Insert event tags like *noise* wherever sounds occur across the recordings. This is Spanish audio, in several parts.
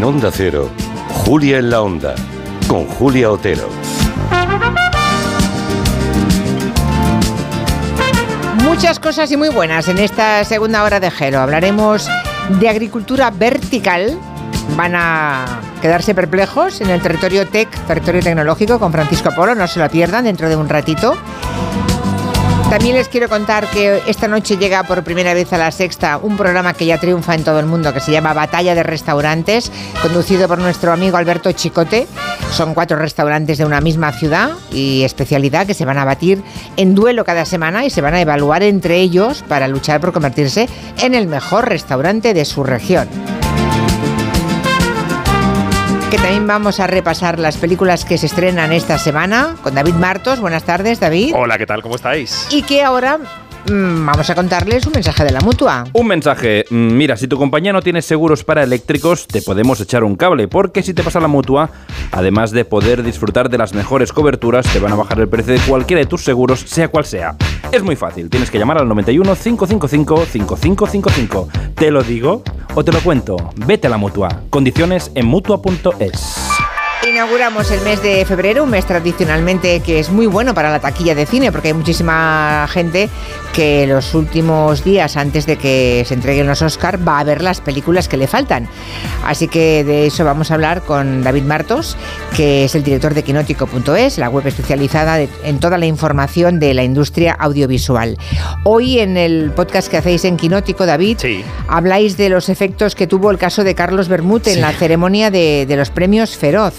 En Onda Cero, Julia en la Onda, con Julia Otero. Muchas cosas y muy buenas en esta segunda hora de Gelo. Hablaremos de agricultura vertical. Van a quedarse perplejos en el territorio TEC, territorio tecnológico, con Francisco Polo. No se lo pierdan dentro de un ratito. También les quiero contar que esta noche llega por primera vez a la sexta un programa que ya triunfa en todo el mundo, que se llama Batalla de Restaurantes, conducido por nuestro amigo Alberto Chicote. Son cuatro restaurantes de una misma ciudad y especialidad que se van a batir en duelo cada semana y se van a evaluar entre ellos para luchar por convertirse en el mejor restaurante de su región que también vamos a repasar las películas que se estrenan esta semana con David Martos. Buenas tardes, David. Hola, ¿qué tal? ¿Cómo estáis? Y que ahora Mm, vamos a contarles un mensaje de la mutua. Un mensaje. Mm, mira, si tu compañía no tiene seguros para eléctricos, te podemos echar un cable, porque si te pasa la mutua, además de poder disfrutar de las mejores coberturas, te van a bajar el precio de cualquiera de tus seguros, sea cual sea. Es muy fácil, tienes que llamar al 91 555 5555. ¿Te lo digo o te lo cuento? Vete a la mutua. Condiciones en mutua.es. Inauguramos el mes de febrero, un mes tradicionalmente que es muy bueno para la taquilla de cine, porque hay muchísima gente que los últimos días antes de que se entreguen los Oscars va a ver las películas que le faltan. Así que de eso vamos a hablar con David Martos, que es el director de quinótico.es, la web especializada en toda la información de la industria audiovisual. Hoy en el podcast que hacéis en Quinótico, David, habláis de los efectos que tuvo el caso de Carlos Bermud en la ceremonia de, de los premios Feroz.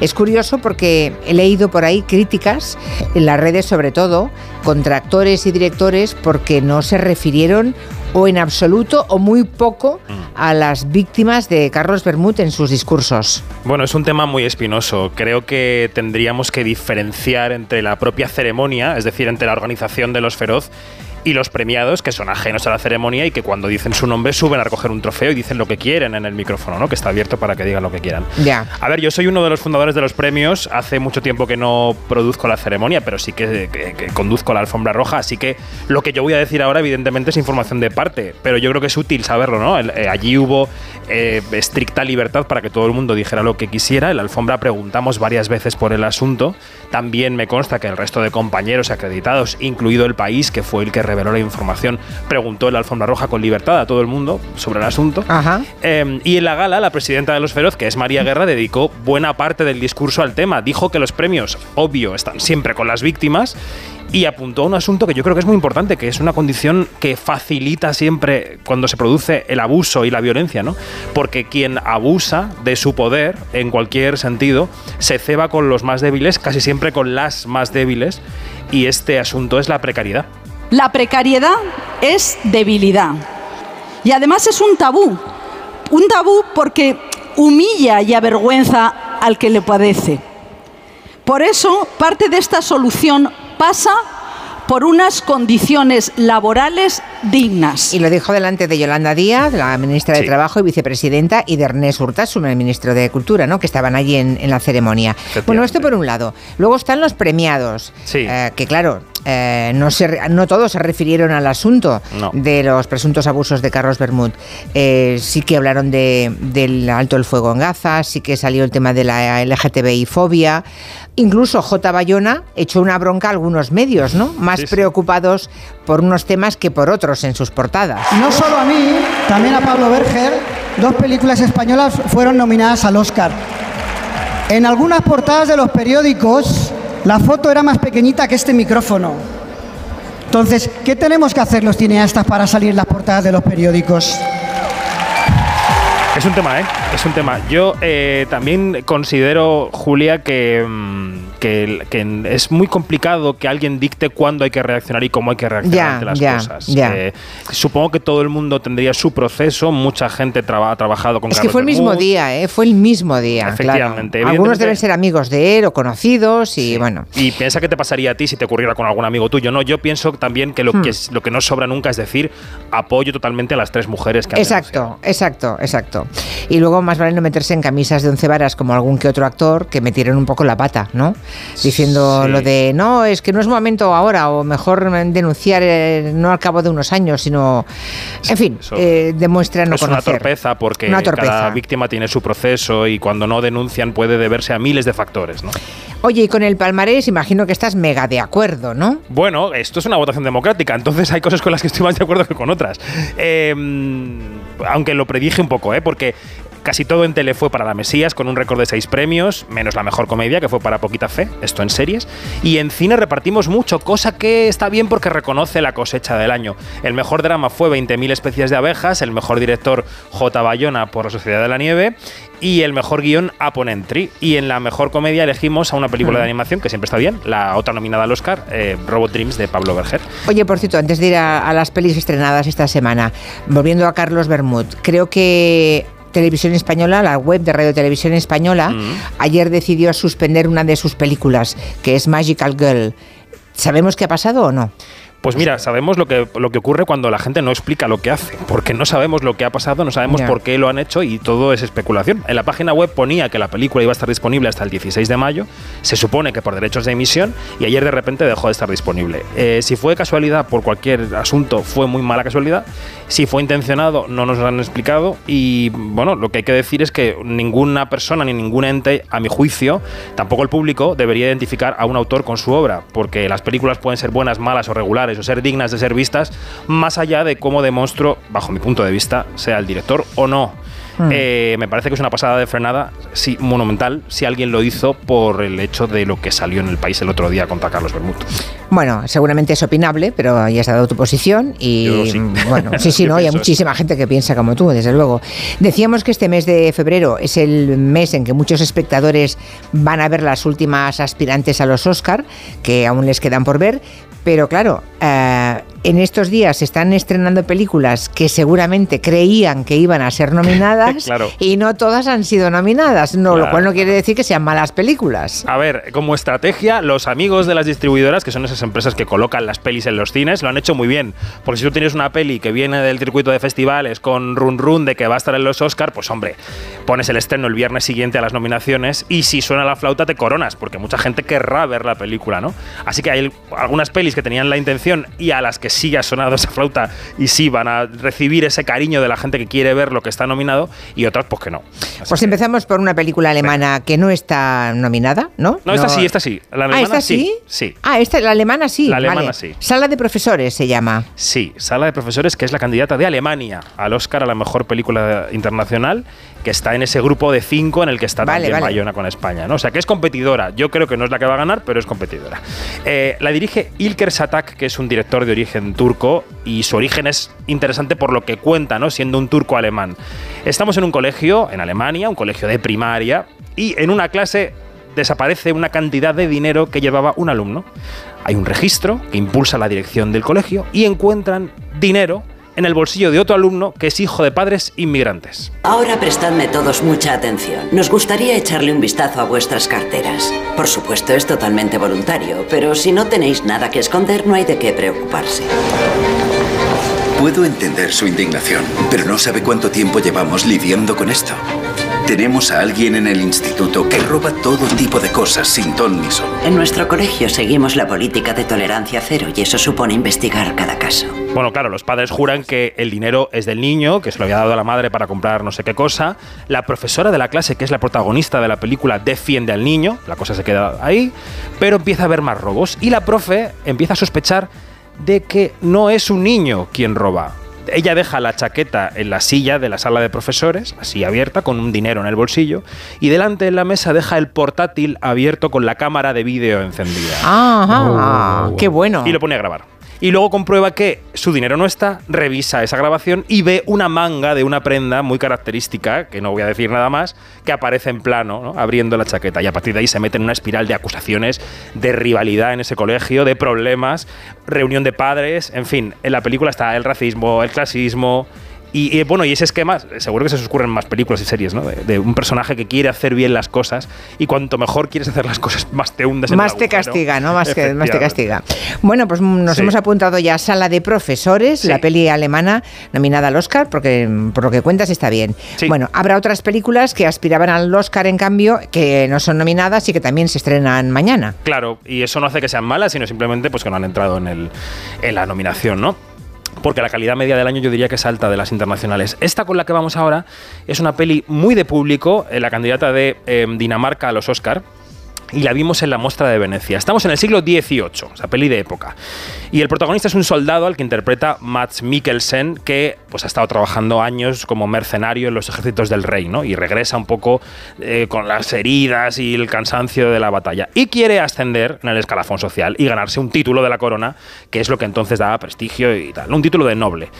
Es curioso porque he leído por ahí críticas en las redes sobre todo contra actores y directores porque no se refirieron o en absoluto o muy poco mm. a las víctimas de Carlos Bermud en sus discursos. Bueno, es un tema muy espinoso. Creo que tendríamos que diferenciar entre la propia ceremonia, es decir, entre la organización de los feroz y los premiados que son ajenos a la ceremonia y que cuando dicen su nombre suben a recoger un trofeo y dicen lo que quieren en el micrófono, ¿no? Que está abierto para que digan lo que quieran. Ya. A ver, yo soy uno de los fundadores de los premios. Hace mucho tiempo que no produzco la ceremonia, pero sí que, conduzco la alfombra roja. Así que lo que yo voy a decir ahora, evidentemente, es información de parte. Pero yo creo que es útil saberlo, ¿no? Eh, allí hubo eh, estricta libertad para que todo el mundo dijera lo que quisiera. En la alfombra preguntamos varias veces por el asunto. También me consta que el resto de compañeros acreditados, incluido el país, que fue el que reveló la información, preguntó en la alfombra roja con libertad a todo el mundo sobre el asunto. Em, y en la gala, la presidenta de los Feroz, que es María Guerra, dedicó buena parte del discurso al tema. Dijo que los premios, obvio, están siempre con las víctimas y apuntó a un asunto que yo creo que es muy importante, que es una condición que facilita siempre cuando se produce el abuso y la violencia, ¿no? Porque quien abusa de su poder, en cualquier sentido, se ceba con los más débiles, casi siempre con las más débiles, y este asunto es la precariedad. La precariedad es debilidad. Y además es un tabú. Un tabú porque humilla y avergüenza al que le padece. Por eso, parte de esta solución pasa por unas condiciones laborales dignas. Y lo dijo delante de Yolanda Díaz, la ministra de Trabajo y vicepresidenta, y de Ernest Urtasun, el ministro de Cultura, ¿no? que estaban allí en, la ceremonia. Bueno, esto por un lado. Luego están los premiados, eh, que claro, eh, no, no todos se refirieron al asunto de los presuntos abusos de Carlos Bermud. Eh, sí que hablaron de, del alto el fuego en Gaza, sí que salió el tema de la LGTBI fobia. Incluso J. Bayona echó una bronca a algunos medios, ¿no? Más preocupados por unos temas que por otros en sus portadas. No solo a mí, también a Pablo Berger, dos películas españolas fueron nominadas al Oscar. En algunas portadas de los periódicos la foto era más pequeñita que este micrófono. Entonces, ¿qué tenemos que hacer los cineastas para salir en las portadas de los periódicos? Es un tema, ¿eh? Es un tema. Yo eh, también considero, Julia, que, mm, que, es muy complicado que alguien dicte cuándo hay que reaccionar y cómo hay que reaccionar ante las cosas. Eh, supongo que todo el mundo tendría su proceso, mucha gente ha trabajado con Es que fue el mismo día, ¿eh? Fue el mismo día. Efectivamente. Algunos deben ser amigos de él o conocidos y bueno. Y piensa qué te pasaría a ti si te ocurriera con algún amigo tuyo. No, yo pienso también que lo, hmm. que, lo que no sobra nunca es decir apoyo totalmente a las tres mujeres que han Exacto, exacto, exacto. Y luego más vale no meterse en camisas de once varas como algún que otro actor que metieron un poco la pata, ¿no? Diciendo Sí. lo de, no, es que no es momento ahora, o mejor denunciar eh, no al cabo de unos años, sino, en fin, eh, demuestra no es una torpeza porque Una torpeza. cada víctima tiene su proceso y cuando no denuncian puede deberse a miles de factores, ¿no? Oye, y con el palmarés imagino que estás mega de acuerdo, ¿no? Bueno, esto es una votación democrática, entonces hay cosas con las que estoy más de acuerdo que con otras. Eh, aunque lo predije un poco, ¿eh? Porque casi todo en tele fue para la Mesías, con un récord de seis premios, menos la mejor comedia, que fue para Poquita Fe, esto en series. Y en cine repartimos mucho, cosa que está bien porque reconoce la cosecha del año. El mejor drama fue 20.000 especies de abejas, el mejor director J. Bayona por La Sociedad de la Nieve y el mejor guion Upon Entry. Y en la mejor comedia elegimos a una película de animación, que siempre está bien, la otra nominada al Oscar, eh, Robot Dreams de Pablo Berger. Oye, por cierto, antes de ir a, a las pelis estrenadas esta semana, volviendo a Carlos Bermud, creo que Televisión Española, la web de Radio Televisión Española, Mm. ayer decidió suspender una de sus películas, que es Magical Girl. ¿Sabemos qué ha pasado o no? Pues mira, sabemos lo que, lo que ocurre cuando la gente no explica lo que hace, porque no sabemos lo que ha pasado, no sabemos por qué lo han hecho y todo es especulación. En la página web ponía que la película iba a estar disponible hasta el 16 de mayo, se supone que por derechos de emisión, y ayer de repente dejó de estar disponible. Eh, si fue casualidad por cualquier asunto, fue muy mala casualidad. Si fue intencionado, no nos lo han explicado. Y bueno, lo que hay que decir es que ninguna persona ni ningún ente, a mi juicio, tampoco el público, debería identificar a un autor con su obra, porque las películas pueden ser buenas, malas o regulares, o ser dignas de ser vistas, más allá de cómo de monstruo, bajo mi punto de vista, sea el director o no. Hmm. Eh, me parece que es una pasada de frenada, sí, monumental, si alguien lo hizo por el hecho de lo que salió en el país el otro día contra Carlos Bermud. Bueno, seguramente es opinable, pero ya has dado tu posición y Yo sí. bueno, sí, sí, *laughs* no, y hay muchísima gente que piensa como tú, desde luego. Decíamos que este mes de febrero es el mes en que muchos espectadores van a ver las últimas aspirantes a los Oscar, que aún les quedan por ver, pero claro, eh, en estos días se están estrenando películas que seguramente creían que iban a ser nominadas *laughs* Claro. y no todas han sido nominadas, no, lo cual no quiere decir que sean malas películas. A ver, como estrategia, los amigos de las distribuidoras, que son esas empresas que colocan las pelis en los cines, lo han hecho muy bien. Porque si tú tienes una peli que viene del circuito de festivales con run run de que va a estar en los Oscar, pues hombre, pones el estreno el viernes siguiente a las nominaciones y si suena la flauta te coronas, porque mucha gente querrá ver la película, ¿no? Así que hay algunas pelis que tenían la intención y a las que sí ha sonado esa flauta y sí van a recibir ese cariño de la gente que quiere ver lo que está nominado y otras pues que no. Así Pues que- empezamos por una película alemana que no está nominada, ¿no? No, esta sí, esta sí. La ah, alemana esta sí. Sí. Ah, esta, la alemana sí. La alemana vale. sí. Sala de profesores se llama. Sí, Sala de Profesores, que es la candidata de Alemania al Oscar a la mejor película internacional, que está en ese grupo de cinco en el que está Vale, también vale. Bayona con España. ¿no? O sea, que es competidora. Yo creo que no es la que va a ganar, pero es competidora. Eh, la dirige Ilker Satak, que es un director de origen turco, y su origen es interesante por lo que cuenta, ¿no? siendo un turco alemán. Estamos en un colegio en Alemania, un colegio de primaria, y en una clase desaparece una cantidad de dinero que llevaba un alumno. Hay un registro que impulsa la dirección del colegio y encuentran dinero en el bolsillo de otro alumno que es hijo de padres inmigrantes. Ahora prestadme todos mucha atención. Nos gustaría echarle un vistazo a vuestras carteras. Por supuesto, es totalmente voluntario, pero si no tenéis nada que esconder, no hay de qué preocuparse. Puedo entender su indignación, pero no sabe cuánto tiempo llevamos lidiando con esto. Tenemos a alguien en el instituto que roba todo tipo de cosas sin ton ni son. En nuestro colegio seguimos la política de tolerancia cero y eso supone investigar cada caso. Bueno, claro, los padres juran que el dinero es del niño, que se lo había dado a la madre para comprar no sé qué cosa. La profesora de la clase, que es la protagonista de la película, defiende al niño. La cosa se queda ahí. Pero empieza a haber más robos. Y la profe empieza a sospechar de que no es un niño quien roba. Ella deja la chaqueta en la silla de la sala de profesores, así abierta, con un dinero en el bolsillo, y delante en la mesa deja el portátil abierto con la cámara de vídeo encendida. Ajá, qué bueno. Y lo pone a grabar. Y luego comprueba que su dinero no está, revisa esa grabación y ve una manga de una prenda muy característica, que no voy a decir nada más, que aparece en plano, ¿no? abriendo la chaqueta. Y a partir de ahí se mete en una espiral de acusaciones, de rivalidad en ese colegio, de problemas, reunión de padres, en fin, en la película está el racismo, el clasismo Y, y, bueno, y ese esquema, seguro que se os en más películas y series, ¿no? De, de un personaje que quiere hacer bien las cosas y cuanto mejor quieres hacer las cosas, más te hundes en Más el te agujero. castiga, ¿no? Más, que, más te castiga. Bueno, pues nos Sí. hemos apuntado ya a Sala de Profesores, Sí. la peli alemana nominada al Oscar, porque por lo que cuentas está bien. Sí. Bueno, habrá otras películas que aspiraban al Oscar, en cambio, que no son nominadas y que también se estrenan mañana. Claro, y eso no hace que sean malas, sino simplemente pues que no han entrado en, el, en la nominación, ¿no? Porque la calidad media del año yo diría que es alta de las internacionales. Esta con la que vamos ahora es una peli muy de público, eh, la candidata de eh, Dinamarca a los Oscar. Y la vimos en la muestra de Venecia. Estamos en el siglo XVIII, o peli de época. Y el protagonista es un soldado al que interpreta Mats Mikkelsen, que pues, ha estado trabajando años como mercenario en los ejércitos del rey, ¿no? Y regresa un poco eh, con las heridas y el cansancio de la batalla. Y quiere ascender en el escalafón social y ganarse un título de la corona, que es lo que entonces daba prestigio y tal. Un título de noble.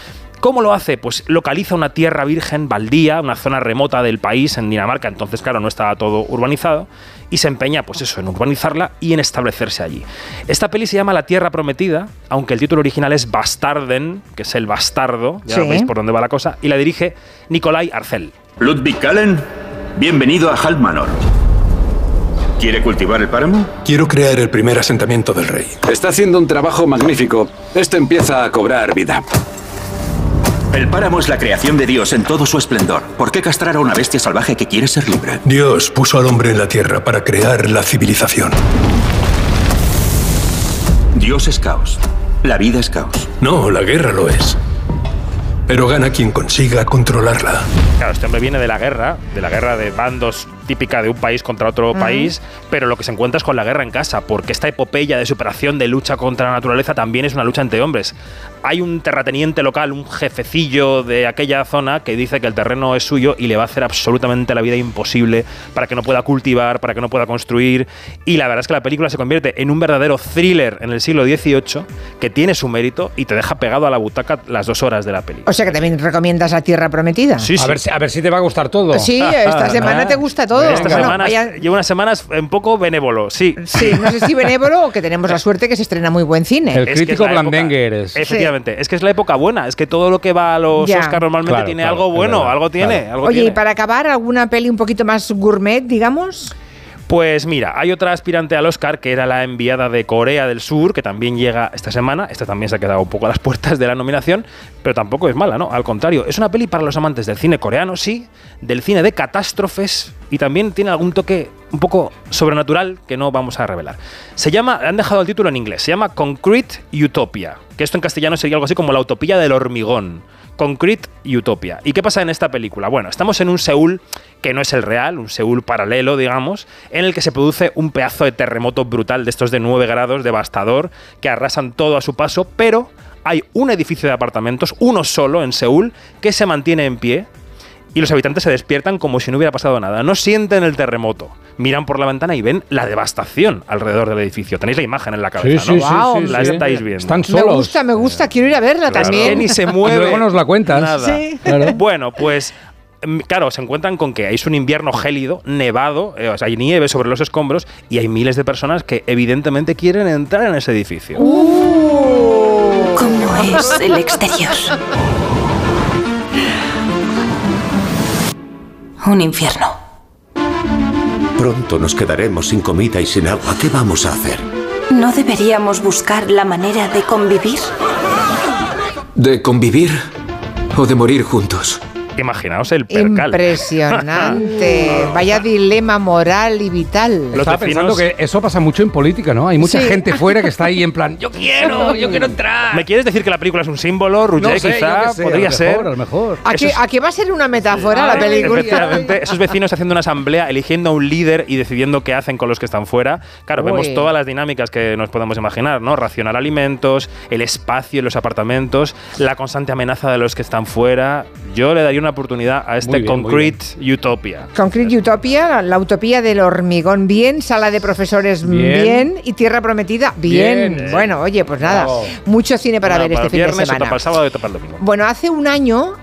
¿Cómo lo hace? Pues localiza una tierra virgen, baldía, una zona remota del país, en Dinamarca, entonces claro, no estaba todo urbanizado, y se empeña, pues eso, en urbanizarla y en establecerse allí. Esta peli se llama La Tierra Prometida, aunque el título original es Bastarden, que es el bastardo, ya Sí. veis por dónde va la cosa, y la dirige Nikolai Arcel. Ludwig Kallen, bienvenido a Halmanor. ¿Quiere cultivar el páramo? Quiero crear el primer asentamiento del rey. Está haciendo un trabajo magnífico. Esto empieza a cobrar vida. El páramo es la creación de Dios en todo su esplendor. ¿Por qué castrar a una bestia salvaje que quiere ser libre? Dios puso al hombre en la tierra para crear la civilización. Dios es caos. La vida es caos. No, la guerra lo es. Pero gana quien consiga controlarla. Claro, este hombre viene de la guerra, de la guerra de bandos típica de un país contra otro país, pero lo que se encuentra es con la guerra en casa, porque esta epopeya de superación, de lucha contra la naturaleza, también es una lucha entre hombres. Hay un terrateniente local, un jefecillo de aquella zona, que dice que el terreno es suyo y le va a hacer absolutamente la vida imposible para que no pueda cultivar, para que no pueda construir. Y la verdad es que la película se convierte en un verdadero thriller en el siglo XVIII que tiene su mérito y te deja pegado a la butaca las dos horas de la peli. O sea que también recomiendas La Tierra Prometida. Sí, A sí. ver, si, a ver si te va a gustar todo. Sí, esta *laughs* semana te gusta todo. Esta Bueno, semana vaya- llevo unas semanas un poco benévolo, sí. Sí, no sé si benévolo o que tenemos la suerte que se estrena muy buen cine. El Es que crítico es la blandengue época- eres. Efectivamente, es que es la época buena, es que todo lo que va a los Ya. Oscar normalmente Claro, tiene claro, algo bueno, verdad, algo tiene, claro. algo Oye, y para acabar, ¿alguna peli un poquito más gourmet, digamos? Pues mira, hay otra aspirante al Oscar que era la enviada de Corea del Sur, que también llega esta semana. Esta también se ha quedado un poco a las *laughs* puertas de la nominación, pero tampoco es mala, ¿no? Al contrario, es una peli para los amantes del cine coreano, sí, del cine de catástrofes y también tiene algún toque un poco sobrenatural que no vamos a revelar. Se llama, han dejado el título en inglés, se llama Concrete Utopia, que esto en castellano sería algo así como la utopía del hormigón. Concrete Utopia. ¿Y qué pasa en esta película? Bueno, estamos en un Seúl que no es el real, un Seúl paralelo, digamos, en el que se produce un pedazo de terremoto brutal de estos de 9 grados, devastador, que arrasan todo a su paso, pero hay un edificio de apartamentos, uno solo en Seúl, que se mantiene en pie y los habitantes se despiertan como si no hubiera pasado nada. No sienten el terremoto. Miran por la ventana y ven la devastación alrededor del edificio. Tenéis la imagen en la cabeza, Sí, ¿no? sí, sí, La sí. estáis viendo. Están Me solos. gusta, me gusta, quiero ir a verla Claro, también. ni se Y mueve. luego nos la cuentas. Nada. Sí. Claro. *laughs* Bueno, pues mm, claro, se encuentran con que es un invierno gélido, nevado, eh, o sea, hay nieve sobre los escombros y hay miles de personas que evidentemente quieren entrar en ese edificio. ¿Cómo es el exterior? Un infierno. Pronto nos quedaremos sin comida y sin agua. ¿Qué vamos a hacer? ¿No deberíamos buscar la manera de convivir? ¿De convivir o de morir juntos? Imaginaos el percal. Impresionante. *laughs* Vaya dilema moral y vital. Los Estaba pensando que eso pasa mucho en política, ¿no? Hay mucha Sí. gente fuera que está ahí en plan, yo quiero, yo quiero entrar. ¿Me quieres decir que la película es un símbolo, Roger? No sé, quizá sé, podría a lo ser. mejor, a lo mejor. ¿A es- a qué va a ser una metáfora la película? Efectivamente, esos vecinos haciendo una asamblea, eligiendo a un líder y decidiendo qué hacen con los que están fuera. Claro, Uy. vemos todas las dinámicas que nos podemos imaginar, ¿no? Racionar alimentos, el espacio en los apartamentos, la constante amenaza de los que están fuera. Yo le daría una oportunidad a este bien, Concrete Utopia. Concrete Utopia, la, la utopía del hormigón, bien. Sala de profesores, bien. Bien. Y Tierra Prometida, bien. Bien. Bueno, oye, pues nada, Bravo. mucho cine para Una ver este el fin de semana. para el sábado y para el domingo. Bueno, hace un año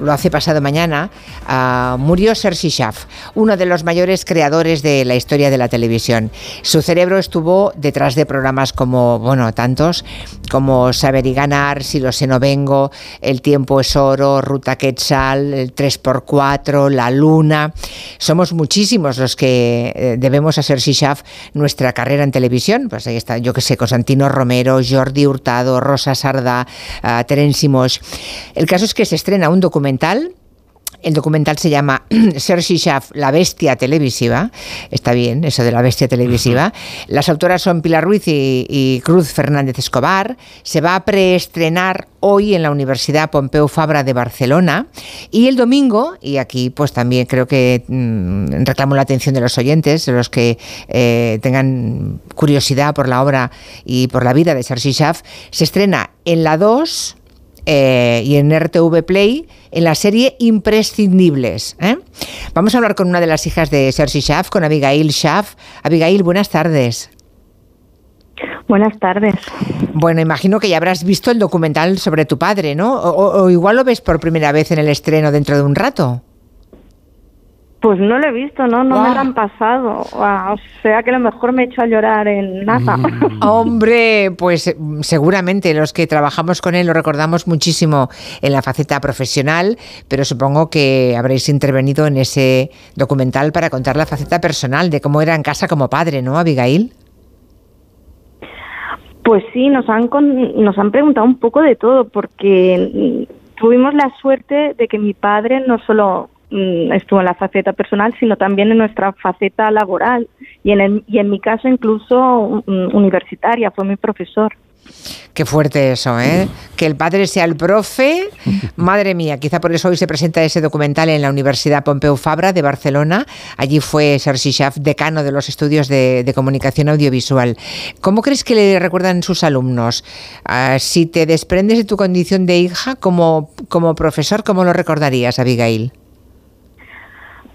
lo hace pasado mañana, ah, murió Sergi Schaff, uno de los mayores creadores de la historia de la televisión. Su cerebro estuvo detrás de programas como, bueno, tantos, como Saber y Ganar, Si lo sé no vengo, El tiempo es oro, Ruta Quetzal, el 3x4, La Luna. Somos muchísimos los que eh, debemos a Sergi Schaff nuestra carrera en televisión. Pues ahí está, yo que sé, Constantino Romero, Jordi Hurtado, Rosa Sarda, uh, Terence Moix. El caso es que se estrena un documental el documental se llama *clears throat* Sergi Schaff, la bestia televisiva. Está bien, eso de la bestia televisiva. Las autoras son Pilar Ruiz y, y Cruz Fernández Escobar. Se va a preestrenar hoy en la Universidad Pompeu Fabra de Barcelona. Y el domingo, y aquí pues también creo que mmm, reclamo la atención de los oyentes, de los que eh, tengan curiosidad por la obra y por la vida de Sergi Schaff, se estrena en la 2 eh, y en RTV Play en la serie Imprescindibles. ¿eh? Vamos a hablar con una de las hijas de Sergi Schaff, con Abigail Schaff. Abigail, buenas tardes. Buenas tardes. Bueno, imagino que ya habrás visto el documental sobre tu padre, ¿no? O, o, o igual lo ves por primera vez en el estreno dentro de un rato. Pues no lo he visto, ¿no? No wow. me lo han pasado. O sea que a lo mejor me he hecho a llorar en nada. Mm. *laughs* Hombre, pues seguramente los que trabajamos con él lo recordamos muchísimo en la faceta profesional, pero supongo que habréis intervenido en ese documental para contar la faceta personal de cómo era en casa como padre, ¿no, Abigail? Pues sí, nos han, con, nos han preguntado un poco de todo, porque tuvimos la suerte de que mi padre no solo estuvo en la faceta personal, sino también en nuestra faceta laboral y en, el, y en mi caso incluso um, universitaria, fue mi profesor. Qué fuerte eso, ¿eh? Que el padre sea el profe. *laughs* Madre mía, quizá por eso hoy se presenta ese documental en la Universidad Pompeu Fabra de Barcelona. Allí fue Sergi Schaff, decano de los estudios de, de comunicación audiovisual. ¿Cómo crees que le recuerdan sus alumnos? Uh, si te desprendes de tu condición de hija como, como profesor, ¿cómo lo recordarías, Abigail?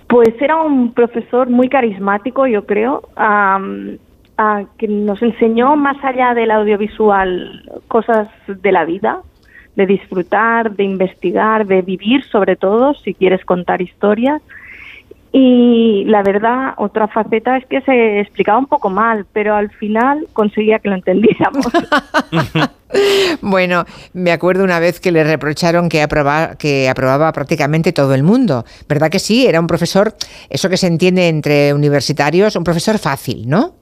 Pues era un profesor muy carismático, yo creo, um, uh, que nos enseñó más allá del audiovisual cosas de la vida, de disfrutar, de investigar, de vivir sobre todo, si quieres contar historias. Y la verdad, otra faceta es que se explicaba un poco mal, pero al final conseguía que lo entendiéramos. *laughs* Bueno, me acuerdo una vez que le reprocharon que aprobaba, que aprobaba prácticamente todo el mundo. ¿Verdad que sí? Era un profesor, eso que se entiende entre universitarios, un profesor fácil, ¿no?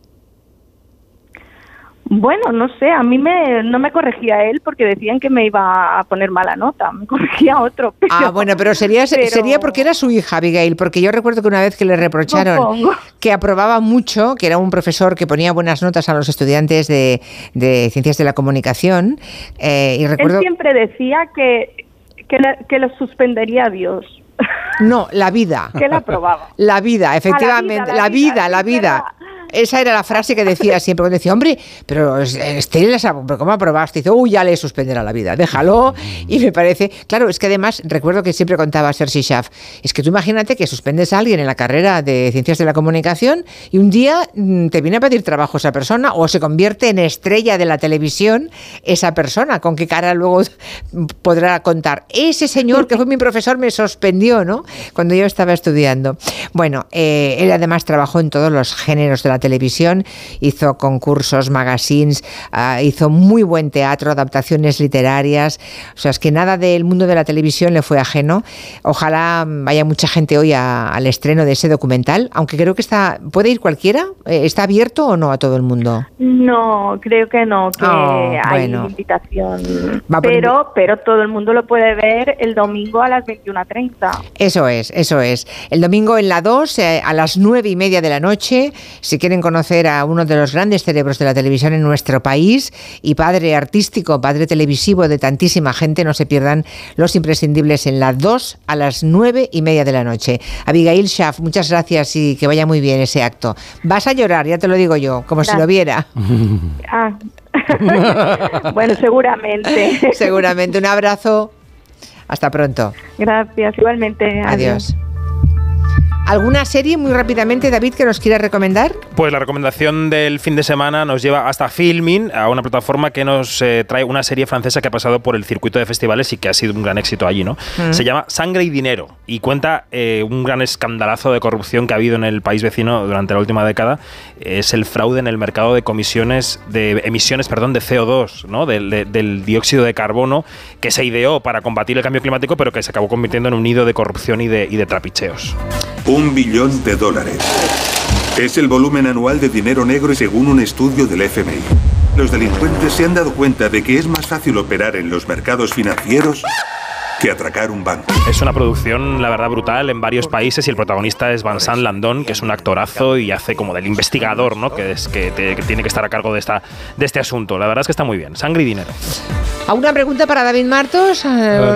Bueno, no sé, a mí me, no me corregía él porque decían que me iba a poner mala nota, me corregía otro. *laughs* Pero, ah, bueno, pero sería, pero... sería porque era su hija, Abigail, porque yo recuerdo que una vez que le reprocharon que aprobaba mucho, que era un profesor que ponía buenas notas a los estudiantes de, de ciencias de la comunicación, eh, y recuerdo... Él siempre decía que, que, suspendería Dios. No, la vida. *laughs* Que la aprobaba. La vida, efectivamente, la vida, la vida. La vida. Esa era la frase que decía siempre, cuando decía, hombre, pero Estela, pero ¿cómo aprobaste? Dice, uy, ya le suspenderá la vida, déjalo. Y me parece, claro, es que además recuerdo que siempre contaba Sergi Schaff, es que tú imagínate que suspendes a alguien en la carrera de Ciencias de la Comunicación y un día te viene a pedir trabajo esa persona o se convierte en estrella de la televisión esa persona, con qué cara luego podrá contar. Ese señor que fue mi profesor me suspendió, ¿no? Cuando yo estaba estudiando. Bueno, eh, él además trabajó en todos los géneros de la televisión, hizo concursos, magazines, uh, hizo muy buen teatro, adaptaciones literarias, o sea, es que nada del mundo de la televisión le fue ajeno. Ojalá vaya mucha gente hoy a, al estreno de ese documental, aunque creo que está, ¿puede ir cualquiera? ¿Está abierto o no a todo el mundo? No, creo que no, que oh, hay bueno. invitación. Pero, pero todo el mundo lo puede ver el domingo a las 21.30. Eso es, eso es. El domingo en la 2, eh, a las 9 y media de la noche, si quieren conocer a uno de los grandes cerebros de la televisión en nuestro país y padre artístico, padre televisivo de tantísima gente, no se pierdan los imprescindibles en la 2 a las 9 y media de la noche. Abigail Schaff, muchas gracias y que vaya muy bien ese acto. Vas a llorar, ya te lo digo yo, como gracias. si lo viera. *laughs* Ah. *laughs* bueno, seguramente. *laughs* seguramente. Un abrazo. Hasta pronto. Gracias, igualmente. Adiós. Adiós. ¿Alguna serie muy rápidamente, David, que nos quiera recomendar? Pues la recomendación del fin de semana nos lleva hasta Filmin, a una plataforma que nos eh, trae una serie francesa que ha pasado por el circuito de festivales y que ha sido un gran éxito allí, ¿no? Mm. Se llama Sangre y Dinero y cuenta eh, un gran escandalazo de corrupción que ha habido en el país vecino durante la última década. Es el fraude en el mercado de comisiones, de emisiones, perdón, de CO2, ¿no? Del, de- del dióxido de carbono que se ideó para combatir el cambio climático, pero que se acabó convirtiendo en un nido de corrupción y de, y de trapicheos. Un billón de dólares. Es el volumen anual de dinero negro según un estudio del FMI. Los delincuentes se han dado cuenta de que es más fácil operar en los mercados financieros que atracar un banco. Es una producción, la verdad, brutal en varios países y el protagonista es Vincent Landon, que es un actorazo y hace como del investigador, ¿no? Que, es, que, te- que tiene que estar a cargo de, esta, de este asunto. La verdad es que está muy bien. Sangre y dinero. ¿Alguna pregunta para David Martos? Eh,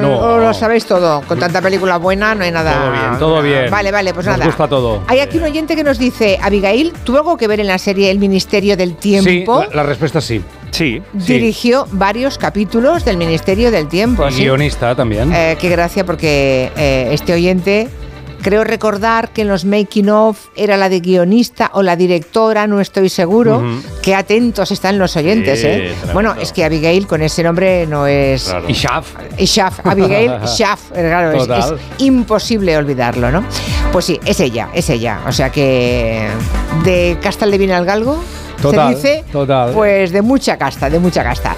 no. ¿O lo sabéis todo? Con tanta película buena no hay nada. Todo bien, todo bien. Vale, vale, pues Nos nada. gusta todo. Hay aquí un oyente que nos dice, Abigail, ¿tuvo algo que ver en la serie El Ministerio del Sí, Tiempo? la, la respuesta es sí. Sí. Dirigió varios capítulos del Ministerio del Tiempo. Y ¿sí? guionista también. Eh, qué gracia porque eh, este oyente creo recordar que en los making of era la de guionista o la directora, no estoy seguro. Ujú. Qué atentos están los oyentes, Sí, ¿eh? Bueno, es que Abigail con ese nombre no es... Y Shaf. Y Shaf, Abigail *laughs* Shaf, eh, claro, es, imposible olvidarlo, ¿no? Pues sí, es ella, es ella. O sea que de casta le viene al galgo, Total, se dice, total. pues de mucha casta, de mucha casta.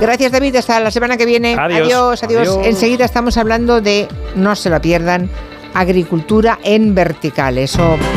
Gracias David, hasta la semana que viene. Adiós. adiós. adiós. Adiós. Enseguida estamos hablando de, no se lo pierdan, agricultura en vertical. Eso